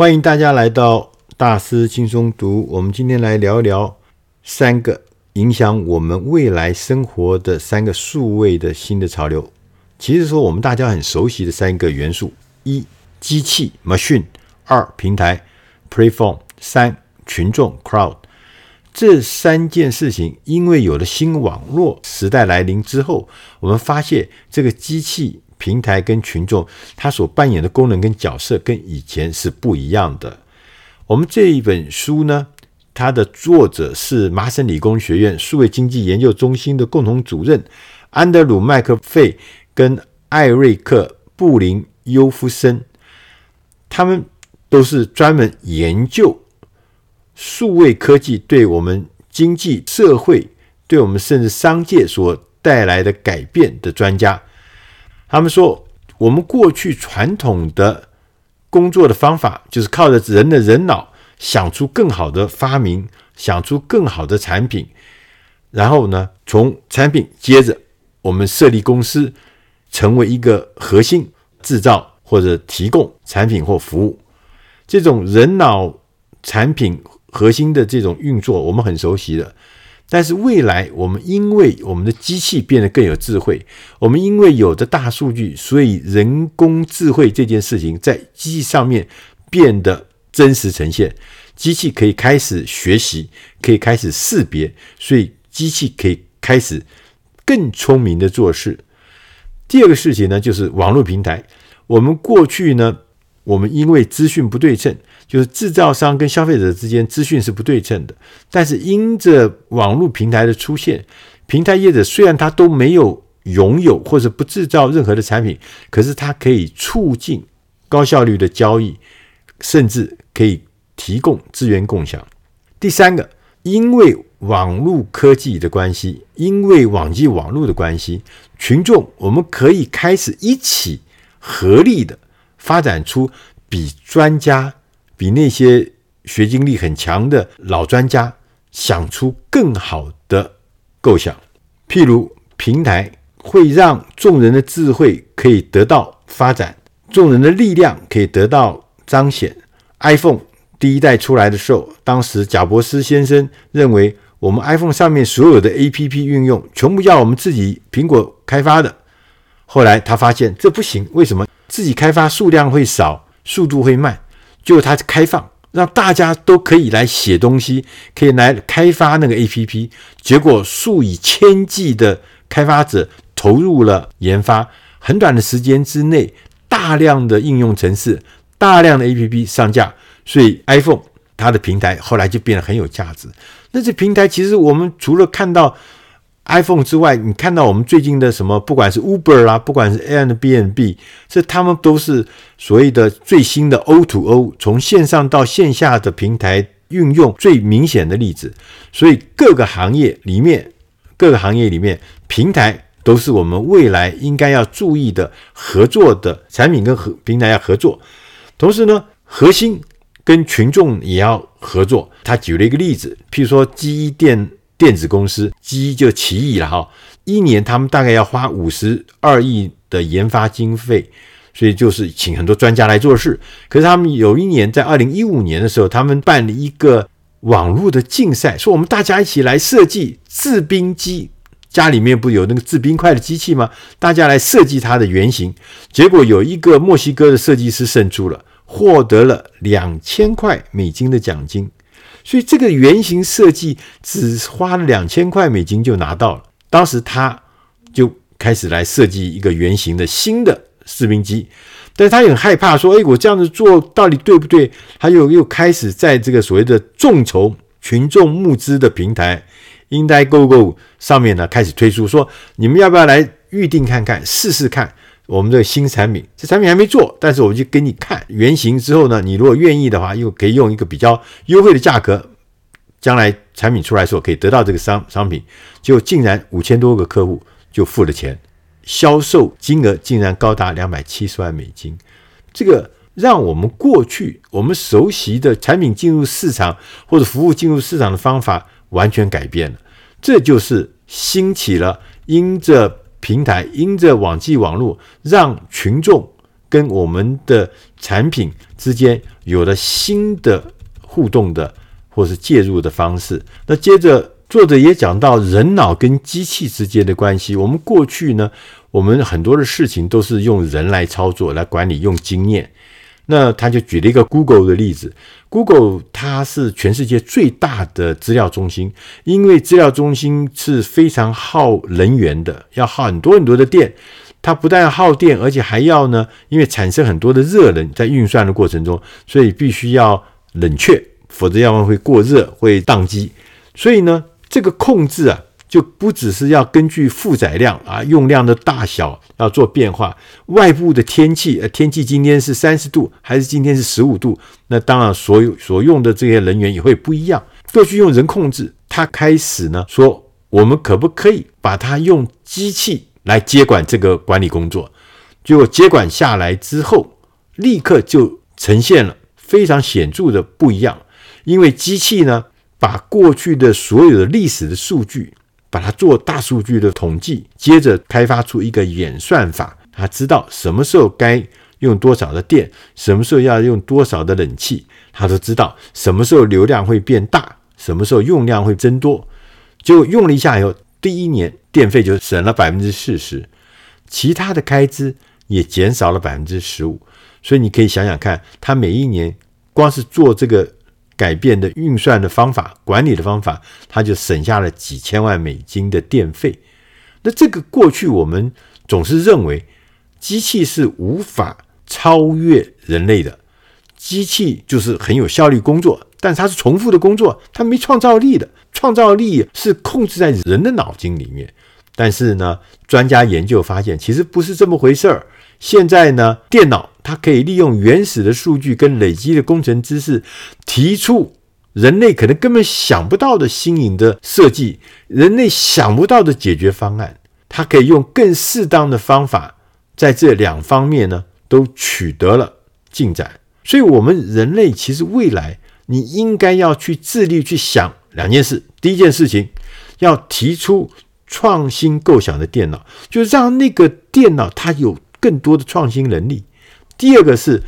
欢迎大家来到大师轻松读。我们今天来聊一聊三个影响我们未来生活的三个数位的新的潮流。其实说我们大家很熟悉的三个元素：一、机器 （machine）；二、平台 （platform）；三、群众 （crowd）。这三件事情，因为有了新网络时代来临之后，我们发现这个机器。平台跟群众，它所扮演的功能跟角色跟以前是不一样的。我们这一本书呢，它的作者是麻省理工学院数位经济研究中心的共同主任安德鲁·麦克费跟艾瑞克·布林尤夫森，他们都是专门研究数位科技对我们经济社会、对我们甚至商界所带来的改变的专家。他们说，我们过去传统的工作的方法，就是靠着人的人脑想出更好的发明，想出更好的产品，然后呢，从产品接着我们设立公司，成为一个核心制造或者提供产品或服务。这种人脑产品核心的这种运作，我们很熟悉的。但是未来，我们因为我们的机器变得更有智慧，我们因为有着大数据，所以人工智慧这件事情在机器上面变得真实呈现。机器可以开始学习，可以开始识别，所以机器可以开始更聪明的做事。第二个事情呢，就是网络平台。我们过去呢，我们因为资讯不对称。就是制造商跟消费者之间资讯是不对称的，但是因着网络平台的出现，平台业者虽然他都没有拥有或者不制造任何的产品，可是它可以促进高效率的交易，甚至可以提供资源共享。第三个，因为网络科技的关系，因为网际网络的关系，群众我们可以开始一起合力的发展出比专家。比那些学经历很强的老专家想出更好的构想，譬如平台会让众人的智慧可以得到发展，众人的力量可以得到彰显。iPhone 第一代出来的时候，当时贾伯斯先生认为，我们 iPhone 上面所有的 APP 运用全部要我们自己苹果开发的。后来他发现这不行，为什么？自己开发数量会少，速度会慢。就它开放，让大家都可以来写东西，可以来开发那个 APP。结果数以千计的开发者投入了研发，很短的时间之内，大量的应用程式，大量的 APP 上架，所以 iPhone 它的平台后来就变得很有价值。那这平台其实我们除了看到。iPhone 之外，你看到我们最近的什么，不管是 Uber 啦，不管是 Airbnb，这他们都是所谓的最新的 O2O，O，从线上到线下的平台运用最明显的例子。所以各个行业里面，各个行业里面，平台都是我们未来应该要注意的合作的产品跟和平台要合作。同时呢，核心跟群众也要合作。他举了一个例子，譬如说机电。电子公司机就奇异了哈，一年他们大概要花五十二亿的研发经费，所以就是请很多专家来做事。可是他们有一年在二零一五年的时候，他们办了一个网络的竞赛，说我们大家一起来设计制冰机，家里面不有那个制冰块的机器吗？大家来设计它的原型，结果有一个墨西哥的设计师胜出了，获得了两千块美金的奖金。所以这个原型设计只花了两千块美金就拿到了。当时他就开始来设计一个原型的新的士兵机，但是他很害怕说：“哎，我这样子做到底对不对？”他又又开始在这个所谓的众筹群众募资的平台 i n d i g o g o 上面呢，开始推出说：“你们要不要来预定看看，试试看？”我们这个新产品，这产品还没做，但是我们就给你看原型之后呢，你如果愿意的话，又可以用一个比较优惠的价格，将来产品出来的时候可以得到这个商商品，就竟然五千多个客户就付了钱，销售金额竟然高达两百七十万美金，这个让我们过去我们熟悉的产品进入市场或者服务进入市场的方法完全改变了，这就是兴起了因着。平台因着网际网络，让群众跟我们的产品之间有了新的互动的或是介入的方式。那接着作者也讲到人脑跟机器之间的关系。我们过去呢，我们很多的事情都是用人来操作来管理，用经验。那他就举了一个 Google 的例子，Google 它是全世界最大的资料中心，因为资料中心是非常耗能源的，要耗很多很多的电。它不但耗电，而且还要呢，因为产生很多的热能在运算的过程中，所以必须要冷却，否则要么会过热，会宕机。所以呢，这个控制啊。就不只是要根据负载量啊，用量的大小要做变化，外部的天气，呃，天气今天是三十度，还是今天是十五度？那当然，所有所用的这些能源也会不一样。过去用人控制，他开始呢说，我们可不可以把它用机器来接管这个管理工作？结果接管下来之后，立刻就呈现了非常显著的不一样，因为机器呢，把过去的所有的历史的数据。把它做大数据的统计，接着开发出一个演算法，他知道什么时候该用多少的电，什么时候要用多少的冷气，他都知道什么时候流量会变大，什么时候用量会增多。就用了一下以后，第一年电费就省了百分之四十，其他的开支也减少了百分之十五。所以你可以想想看，他每一年光是做这个。改变的运算的方法、管理的方法，它就省下了几千万美金的电费。那这个过去我们总是认为机器是无法超越人类的，机器就是很有效率工作，但它是重复的工作，它没创造力的。创造力是控制在人的脑筋里面。但是呢，专家研究发现，其实不是这么回事儿。现在呢，电脑它可以利用原始的数据跟累积的工程知识，提出人类可能根本想不到的新颖的设计，人类想不到的解决方案。它可以用更适当的方法，在这两方面呢，都取得了进展。所以，我们人类其实未来你应该要去致力去想两件事。第一件事情，要提出创新构想的电脑，就让那个电脑它有。更多的创新能力。第二个是，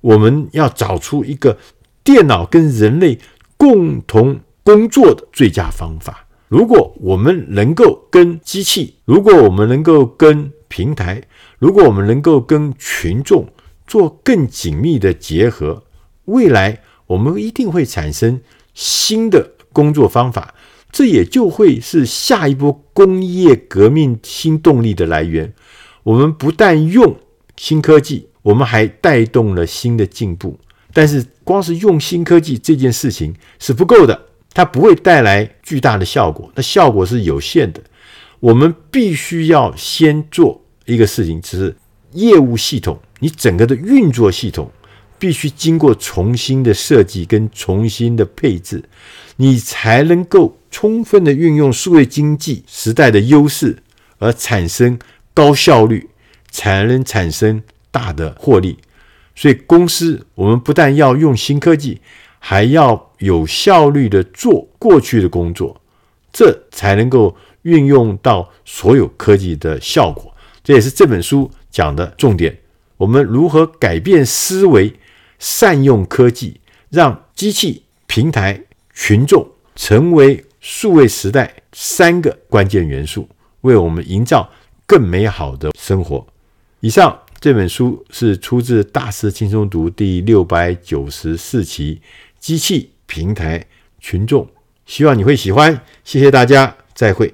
我们要找出一个电脑跟人类共同工作的最佳方法。如果我们能够跟机器，如果我们能够跟平台，如果我们能够跟群众做更紧密的结合，未来我们一定会产生新的工作方法。这也就会是下一波工业革命新动力的来源。我们不但用新科技，我们还带动了新的进步。但是，光是用新科技这件事情是不够的，它不会带来巨大的效果，那效果是有限的。我们必须要先做一个事情，就是业务系统，你整个的运作系统必须经过重新的设计跟重新的配置，你才能够充分的运用数位经济时代的优势，而产生。高效率才能产生大的获利，所以公司我们不但要用新科技，还要有效率的做过去的工作，这才能够运用到所有科技的效果。这也是这本书讲的重点。我们如何改变思维，善用科技，让机器、平台、群众成为数位时代三个关键元素，为我们营造。更美好的生活。以上这本书是出自《大师轻松读》第六百九十四期，机器、平台、群众。希望你会喜欢。谢谢大家，再会。